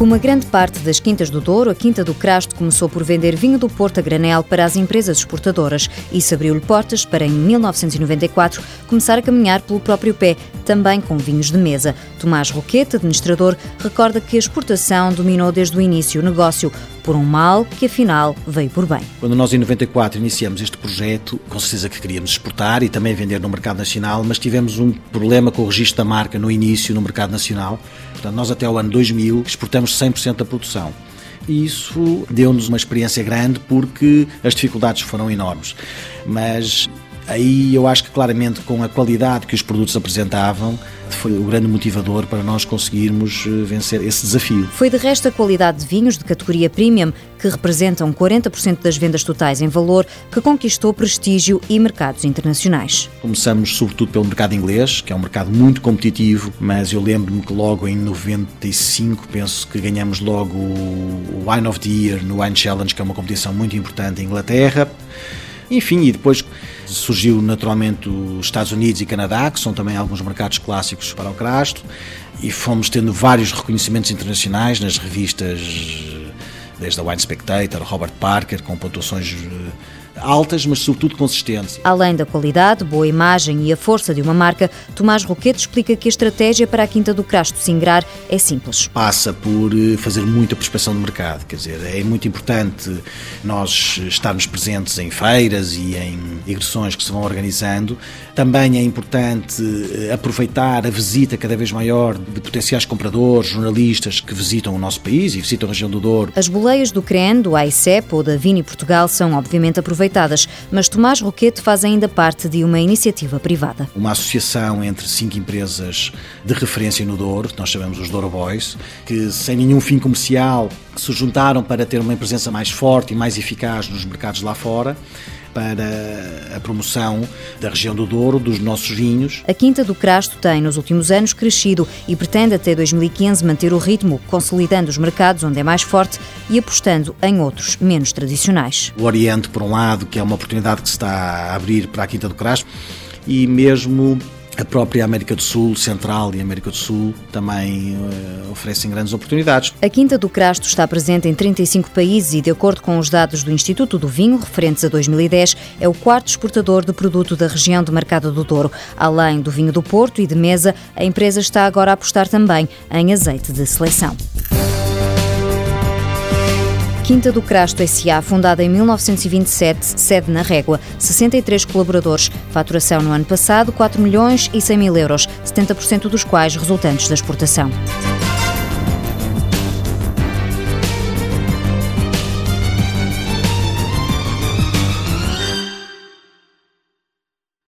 Como a grande parte das quintas do Douro, a Quinta do Crasto começou por vender vinho do Porto a granel para as empresas exportadoras. Isso abriu-lhe portas para, em 1994, começar a caminhar pelo próprio pé, também com vinhos de mesa. Tomás Roquete, administrador, recorda que a exportação dominou desde o início o negócio, por um mal que afinal veio por bem. Quando nós em 94 iniciamos este projeto, com certeza que queríamos exportar e também vender no mercado nacional, mas tivemos um problema com o registro da marca no início no mercado nacional. Portanto, nós até o ano 2000 exportamos 100% da produção. E isso deu-nos uma experiência grande porque as dificuldades foram enormes. Mas aí eu acho que claramente com a qualidade que os produtos apresentavam, foi o grande motivador para nós conseguirmos eh, vencer esse desafio. Foi de resto a qualidade de vinhos de categoria premium, que representam 40% das vendas totais em valor, que conquistou prestígio e mercados internacionais. Começamos sobretudo pelo mercado inglês, que é um mercado muito competitivo, mas eu lembro-me que logo em 95 penso que ganhamos logo o Wine of the Year no Wine Challenge, que é uma competição muito importante em Inglaterra. Enfim, e depois surgiu naturalmente os Estados Unidos e Canadá, que são também alguns mercados clássicos para o crasto, e fomos tendo vários reconhecimentos internacionais nas revistas, desde a Wine Spectator, Robert Parker, com pontuações eh, altas, mas sobretudo consistentes. Além da qualidade, boa imagem e a força de uma marca, Tomás Roquete explica que a estratégia para a Quinta do Crasto Singrar é simples. Passa por eh, fazer muita prospecção do mercado, quer dizer, é muito importante nós estarmos presentes em feiras e em digressões que se vão organizando. Também é importante eh, aproveitar a visita cada vez maior de potenciais compradores, jornalistas que visitam o nosso país e visitam a região do Douro. As boleias do CREN, do AICEP ou da Vini Portugal são obviamente aproveitadas aproveitadas, mas Tomás Roquete faz ainda parte de uma iniciativa privada. Uma associação entre cinco empresas de referência no Douro, nós chamamos os Douro Boys, que sem nenhum fim comercial se juntaram para ter uma presença mais forte e mais eficaz nos mercados lá fora para a promoção da região do Douro, dos nossos vinhos. A Quinta do Crasto tem, nos últimos anos, crescido e pretende até 2015 manter o ritmo, consolidando os mercados onde é mais forte e apostando em outros menos tradicionais. O Oriente, por um lado, que é uma oportunidade que se está a abrir para a Quinta do Crasto, e mesmo a própria América do Sul, Central e América do Sul também uh, oferecem grandes oportunidades. A Quinta do Crasto está presente em 35 países e, de acordo com os dados do Instituto do Vinho, referentes a 2010, é o quarto exportador de produto da região de Mercado do Douro. Além do vinho do Porto e de mesa, a empresa está agora a apostar também em azeite de seleção. Quinta do Crasto S.A., fundada em 1927, sede na Régua, 63 colaboradores, faturação no ano passado 4 milhões e 100 mil euros, 70% dos quais resultantes da exportação.